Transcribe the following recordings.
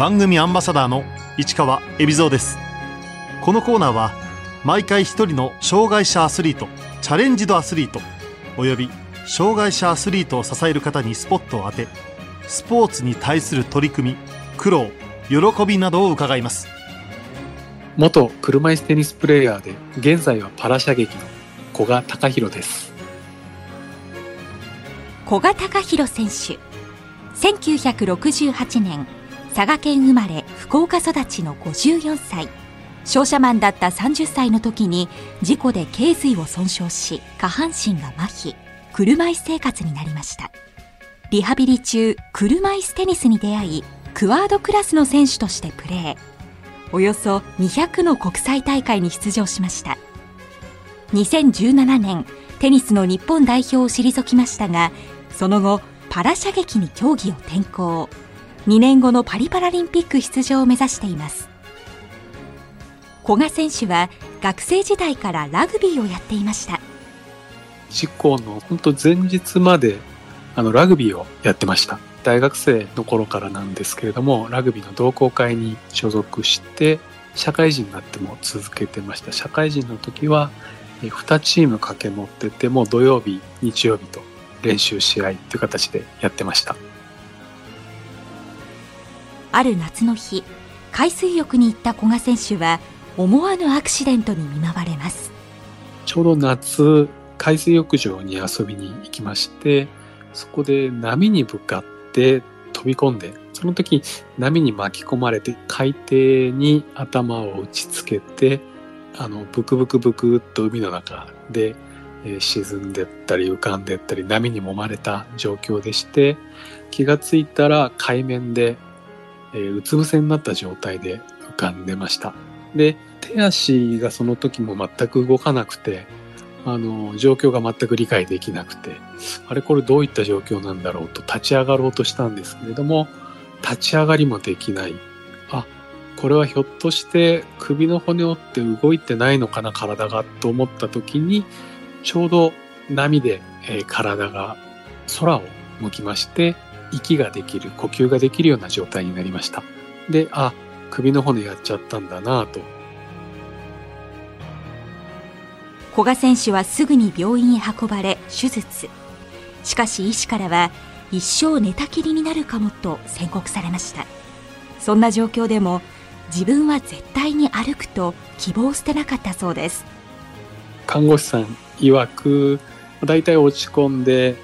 番組アンバサダーの市川恵比蔵です。このコーナーは毎回一人の障害者アスリートチャレンジドアスリートおよび障害者アスリートを支える方にスポットを当てスポーツに対する取り組み苦労喜びなどを伺います。元車椅子テニスプレーヤーで現在はパラ射撃の古賀隆弘です。古賀隆弘選手。1968年佐賀県生まれ福岡育ちの54歳。商社マンだった30歳の時に事故で頸髄を損傷し下半身が麻痺車椅子生活になりました。リハビリ中車椅子テニスに出会いクワードクラスの選手としてプレー。およそ200の国際大会に出場しました。2017年テニスの日本代表を退きましたがその後パラ射撃に競技を転向。2年後のパリパラリンピック出場を目指しています。古賀選手は学生時代からラグビーをやっていました。事故の本当前日まであのラグビーをやってました。大学生の頃からなんですけれどもラグビーの同好会に所属して社会人になっても続けてました。社会人の時は2チーム掛け持ってても土曜日日曜日と練習試合っていう形でやってました。ある夏の日海水浴に行った古賀選手は思わぬアクシデントに見舞われます。ちょうど夏海水浴場に遊びに行きましてそこで波に向かって飛び込んでその時波に巻き込まれて海底に頭を打ちつけてあのブクブクブクっと海の中で、えー、沈んでったり浮かんでったり波に揉まれた状況でして気がついたら海面で、えー、うつ伏せになった状態で浮かんでました。で手足がその時も全く動かなくてあの状況が全く理解できなくてあれこれどういった状況なんだろうと立ち上がろうとしたんですけれども立ち上がりもできない。あこれはひょっとして首の骨折って動いてないのかな体がと思った時にちょうど波で、えー、体が空を向きまして息ができる呼吸ができるような状態になりました。であ首の骨やっちゃったんだなと。古賀選手はすぐに病院へ運ばれ手術。しかし医師からは一生寝たきりになるかもと宣告されました。そんな状況でも自分は絶対に歩くと希望を捨てなかったそうです。看護師さん曰く大体落ち込んで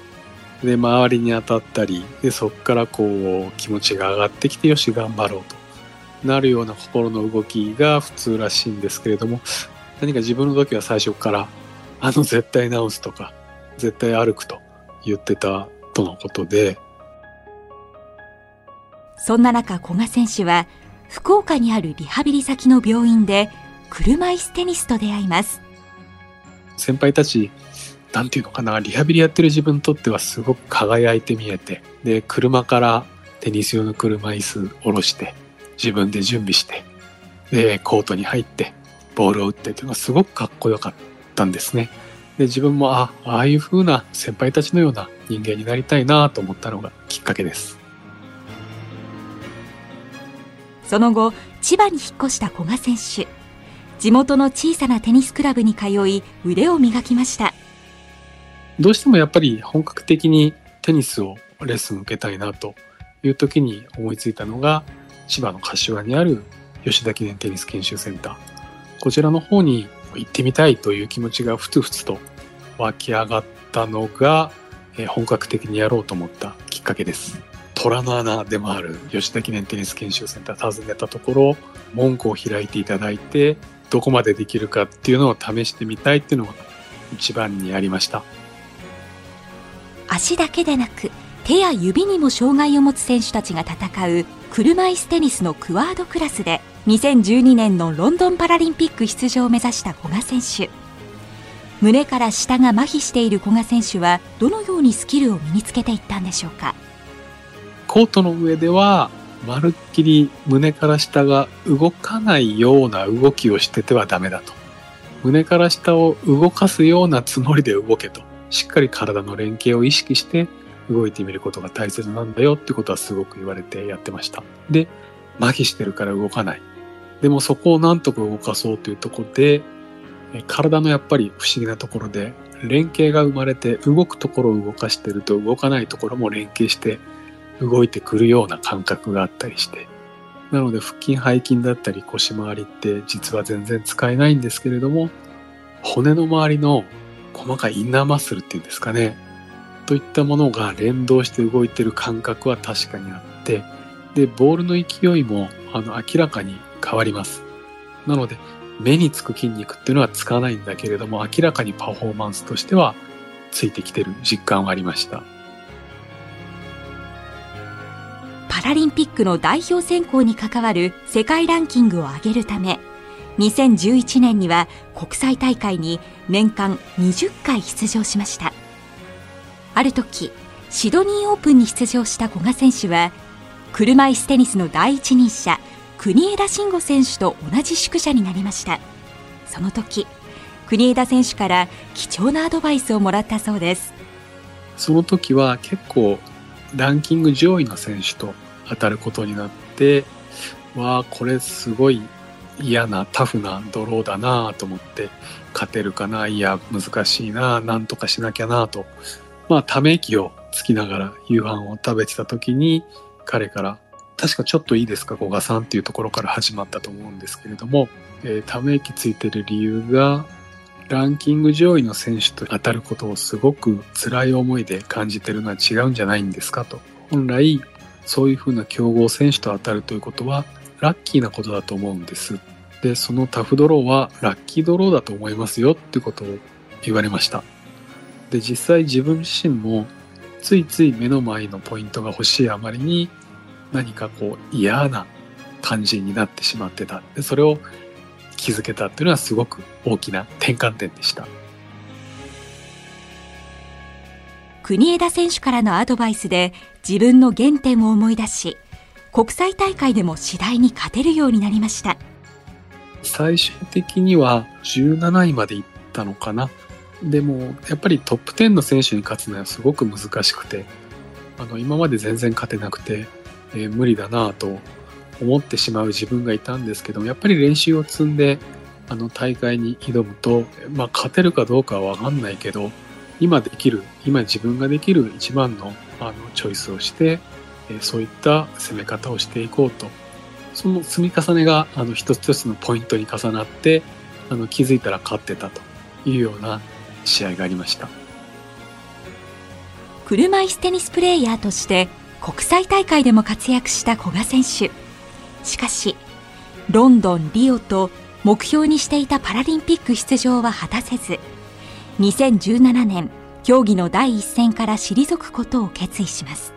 で周りに当たったりでそこからこう気持ちが上がってきてよし頑張ろうと。なるような心の動きが普通らしいんですけれども何か自分の時は最初からあの絶対治すとか絶対歩くと言ってたとのことで。そんな中古賀選手は福岡にあるリハビリ先の病院で車椅子テニスと出会います。先輩たちなんていうのかな。リハビリやってる自分にとってはすごく輝いて見えて。で車からテニス用の車椅子下ろして自分で準備してでコートに入ってボールを打ってというのがすごくかっこよかったんですね。で自分もあああいう風な先輩たちのような人間になりたいなと思ったのがきっかけです。その後千葉に引っ越した古賀選手。地元の小さなテニスクラブに通い腕を磨きました。どうしてもやっぱり本格的にテニスをレッスン受けたいなという時に思いついたのが千葉の柏にある吉田記念テニス研修センターこちらの方に行ってみたいという気持ちがふつふつと湧き上がったのが、え本格的にやろうと思ったきっかけです。虎の穴でもある吉田記念テニス研修センター訪ねたところ、門戸を開いていただいて、どこまでできるかっていうのを試してみたいっていうのが一番にありました。足だけでなく、手や指にも障害を持つ選手たちが戦う車椅子テニスのクワードクラスで2012年のロンドンパラリンピック出場を目指した古賀選手。胸から下が麻痺している古賀選手はどのようにスキルを身につけていったんでしょうか？コートの上ではまるっきり胸から下が動かないような動きをしててはダメだと。胸から下を動かすようなつもりで動けと。しっかり体の連携を意識して動いてみることが大切なんだよってことはすごく言われてやってましたで麻痺してるから動かない。でもそこをなんとか動かそうというところで、体のやっぱり不思議なところで連携が生まれて動くところを動かしてると動かないところも連携して動いてくるような感覚があったりしてなので腹筋背筋だったり腰回りって実は全然使えないんですけれども骨の周りの細かいインナーマッスルっていうんですかね。といったものが連動して動いてる感覚は確かにあってでボールの勢いもあの明らかに変わります。なので目につく筋肉っていうのはつかないんだけれども明らかにパフォーマンスとしてはついてきてる実感はありました。パラリンピックの代表選考に関わる世界ランキングを上げるため2011年には国際大会に年間20回出場しました。ある時シドニーオープンに出場した古賀選手は車椅子テニスの第一人者国枝慎吾選手と同じ宿舎になりました。その時国枝選手から貴重なアドバイスをもらったそうです。その時は結構ランキング上位の選手と当たることになってわあこれすごい嫌なタフなドローだなと思って勝てるかないや難しいななんとかしなきゃなとまあため息をつきながら夕飯を食べてた時に彼から確かちょっといいですか、古賀さんっていうところから始まったと思うんですけれども、えー、ため息ついてる理由が、ランキング上位の選手と当たることをすごく辛い思いで感じてるのは違うんじゃないんですかと。本来、そういうふうな強豪選手と当たるということは、ラッキーなことだと思うんです。で、そのタフドローはラッキードローだと思いますよってことを言われました。で、実際自分自身もついつい目の前のポイントが欲しいあまりに何かこう嫌な感じになってしまってた。でそれを気づけたっていうのはすごく大きな転換点でした。国枝選手からのアドバイスで自分の原点を思い出し、国際大会でも次第に勝てるようになりました。最終的には17位まで行ったのかな。でもやっぱりトップ10の選手に勝つのはすごく難しくて、あの今まで全然勝てなくて、えー、無理だなと思ってしまう自分がいたんですけどやっぱり練習を積んであの大会に挑むと、まあ、勝てるかどうかは分かんないけど今できる今自分ができる一番のあのチョイスをして、そういった攻め方をしていこうと。その積み重ねがあの一つ一つのポイントに重なってあの気づいたら勝ってたというような試合がありました。車椅子テニスプレーヤーとして国際大会でも活躍した古賀選手。しかしロンドンリオと目標にしていたパラリンピック出場は果たせず2017年競技の第一線から退くことを決意します。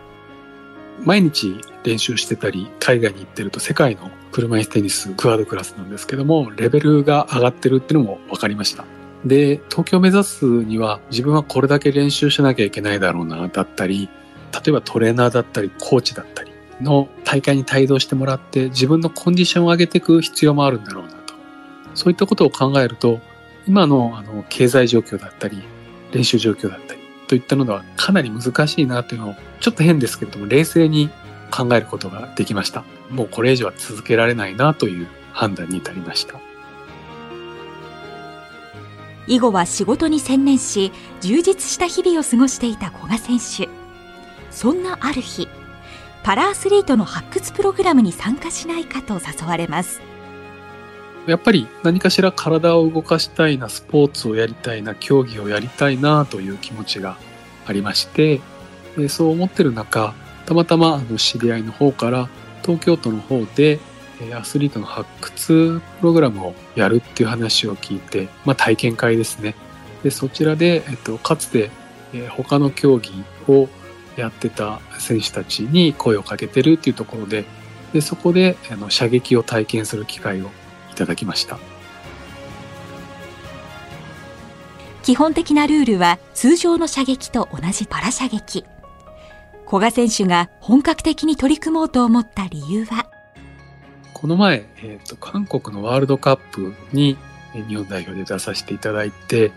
毎日練習してたり海外に行ってると世界の車椅子テニスクアードクラスなんですけどもレベルが上がってるっていうのも分かりましたで東京を目指すには自分はこれだけ練習しなきゃいけないだろうなだったり例えばトレーナーだったりコーチだったりの大会に帯同してもらって自分のコンディションを上げていく必要もあるんだろうなと。そういったことを考えると今のあの経済状況だったり練習状況だったりといったのではかなり難しいなというのをちょっと変ですけれども冷静に考えることができました。もうこれ以上は続けられないなという判断に至りました。以後は仕事に専念し充実した日々を過ごしていた古賀選手。そんなある日パラアスリートの発掘プログラムに参加しないかと誘われますやっぱり何かしら体を動かしたいなスポーツをやりたいな競技をやりたいなという気持ちがありましてそう思ってる中たまたまあの知り合いの方から東京都の方でアスリートの発掘プログラムをやるっていう話を聞いて、まあ、体験会ですね。でそちらで、えっと、かつて他の競技をやってた選手たちに声をかけてるっていうところで、でそこであの射撃を体験する機会をいただきました。基本的なルールは通常の射撃と同じパラ射撃。古賀選手が本格的に取り組もうと思った理由は？この前、えーと、韓国のワールドカップに日本代表で出させていただいて、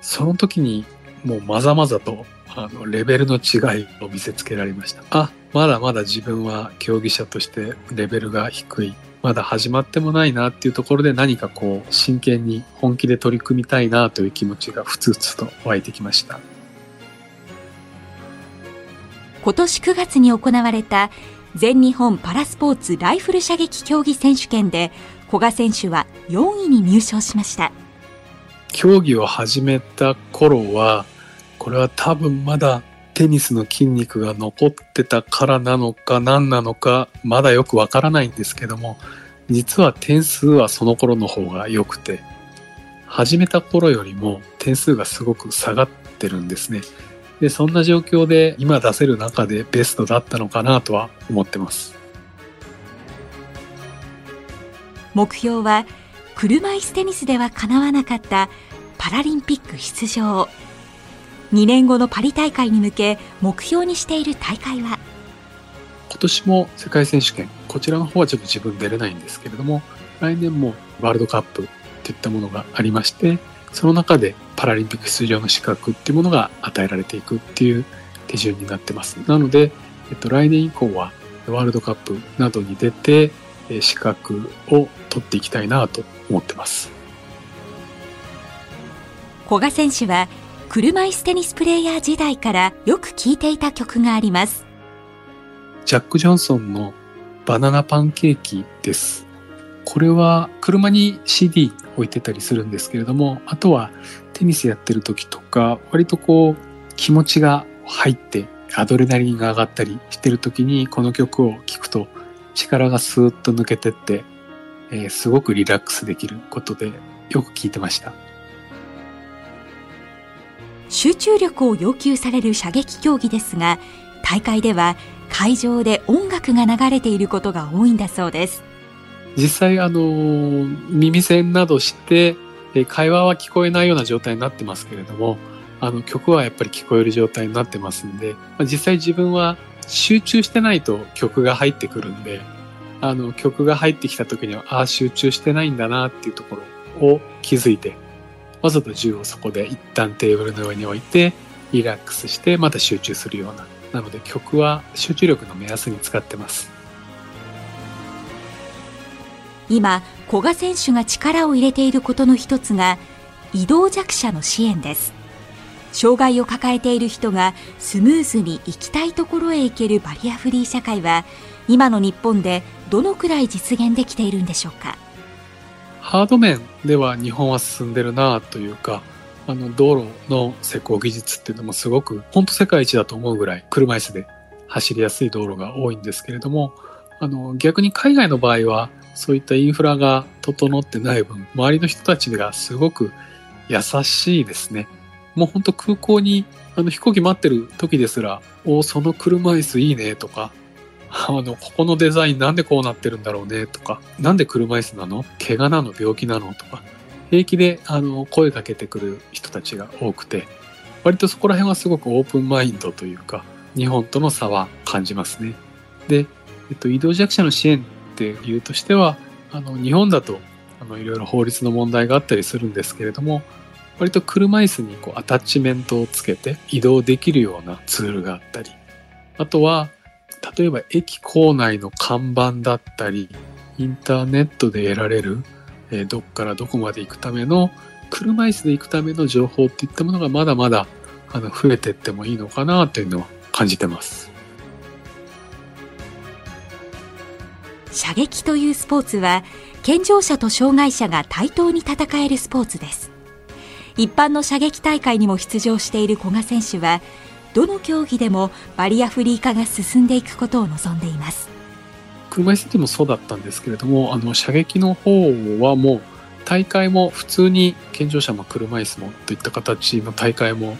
その時にもうまざまざとあのレベルの違いを見せつけられました。あまだまだ自分は競技者としてレベルが低い。まだ始まってもないなっていうところで何かこう真剣に本気で取り組みたいなという気持ちがふつふつと湧いてきました。今年9月に行われた全日本パラスポーツライフル射撃競技選手権で古賀選手は4位に入賞しました競技を始めた頃はこれは多分まだテニスの筋肉が残ってたからなのか何なのかまだよくわからないんですけども実は点数はその頃の方が良くて始めた頃よりも点数がすごく下がってるんですね。でそんな状況で今出せる中でベストだったのかなとは思ってます。目標は車椅子テニスでは叶わなかったパラリンピック出場。2年後のパリ大会に向け目標にしている大会は？今年も世界選手権こちらの方はちょっと自分出れないんですけれども来年もワールドカップといったものがありましてその中でパラリンピック出場の資格っていうものが与えられていくっていう手順になってます。なので、えっと、来年以降はワールドカップなどに出て資格を取っていきたいなと思ってます。古賀選手は車椅子テニスプレーヤー時代からよく聴いていた曲があります。ジャック・ジョンソンのバナナパンケーキです。これは車に CD 置いてたりするんですけれども、あとはテニスやってる時とか、割とこう気持ちが入ってアドレナリンが上がったりしてる時にこの曲を聴くと力がスーッと抜けてって、えー、すごくリラックスできることでよく聴いてました。集中力を要求される射撃競技ですが、大会では会場で音楽が流れていることが多いんだそうです。実際あの耳栓などして会話は聞こえないような状態になってますけれどもあの曲はやっぱり聞こえる状態になってますんで、実際自分は集中してないと曲が入ってくるんであの曲が入ってきた時にはああ集中してないんだなっていうところを気づいてわざと銃をそこで一旦テーブルの上に置いてリラックスしてまた集中するような。なので曲は集中力の目安に使ってます。今古賀選手が力を入れていることの一つが移動弱者の支援です。障害を抱えている人がスムーズに行きたいところへ行けるバリアフリー社会は今の日本でどのくらい実現できているんでしょうか。ハード面では日本は進んでるなというかあの道路の施工技術っていうのもすごく本当世界一だと思うぐらい車椅子で走りやすい道路が多いんですけれどもあの逆に海外の場合はそういったインフラが整ってない分、周りの人たちがすごく優しいですね。もうほんと空港にあの飛行機待ってる時ですら、おおその車椅子いいねとか、あの、ここのデザインなんでこうなってるんだろうねとか、なんで車椅子なの？怪我なの？病気なの？とか、平気であの声かけてくる人たちが多くて、割とそこら辺はすごくオープンマインドというか、日本との差は感じますね。で、えっと、移動弱者の支援っていう理由としては、あの、日本だと、あの、いろいろ法律の問題があったりするんですけれども、割と車椅子にこうアタッチメントをつけて移動できるようなツールがあったり、あとは、例えば駅構内の看板だったり、インターネットで得られる、えー、どっからどこまで行くための、車椅子で行くための情報っていったものがまだまだあの増えていってもいいのかなというのを感じてます。射撃というスポーツは健常者と障害者が対等に戦えるスポーツです一般の射撃大会にも出場している古賀選手はどの競技でもバリアフリー化が進んでいくことを望んでいます。車椅子でもそうだったんですけれどもあの射撃の方はもう大会も普通に健常者も車椅子もといった形の大会も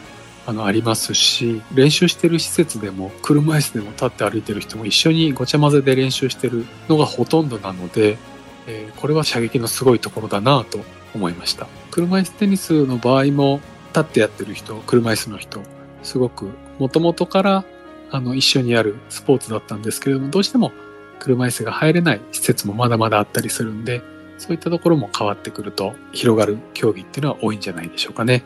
あのありますし練習してる施設でも車椅子でも立って歩いてる人も一緒にごちゃ混ぜで練習してるのがほとんどなので、えー、これは射撃のすごいところだなと思いました。車椅子テニスの場合も立ってやってる人車椅子の人すごくもともとからあの一緒にやるスポーツだったんですけれどもどうしても車椅子が入れない施設もまだまだあったりするんでそういったところも変わってくると広がる競技っていうのは多いんじゃないでしょうかね。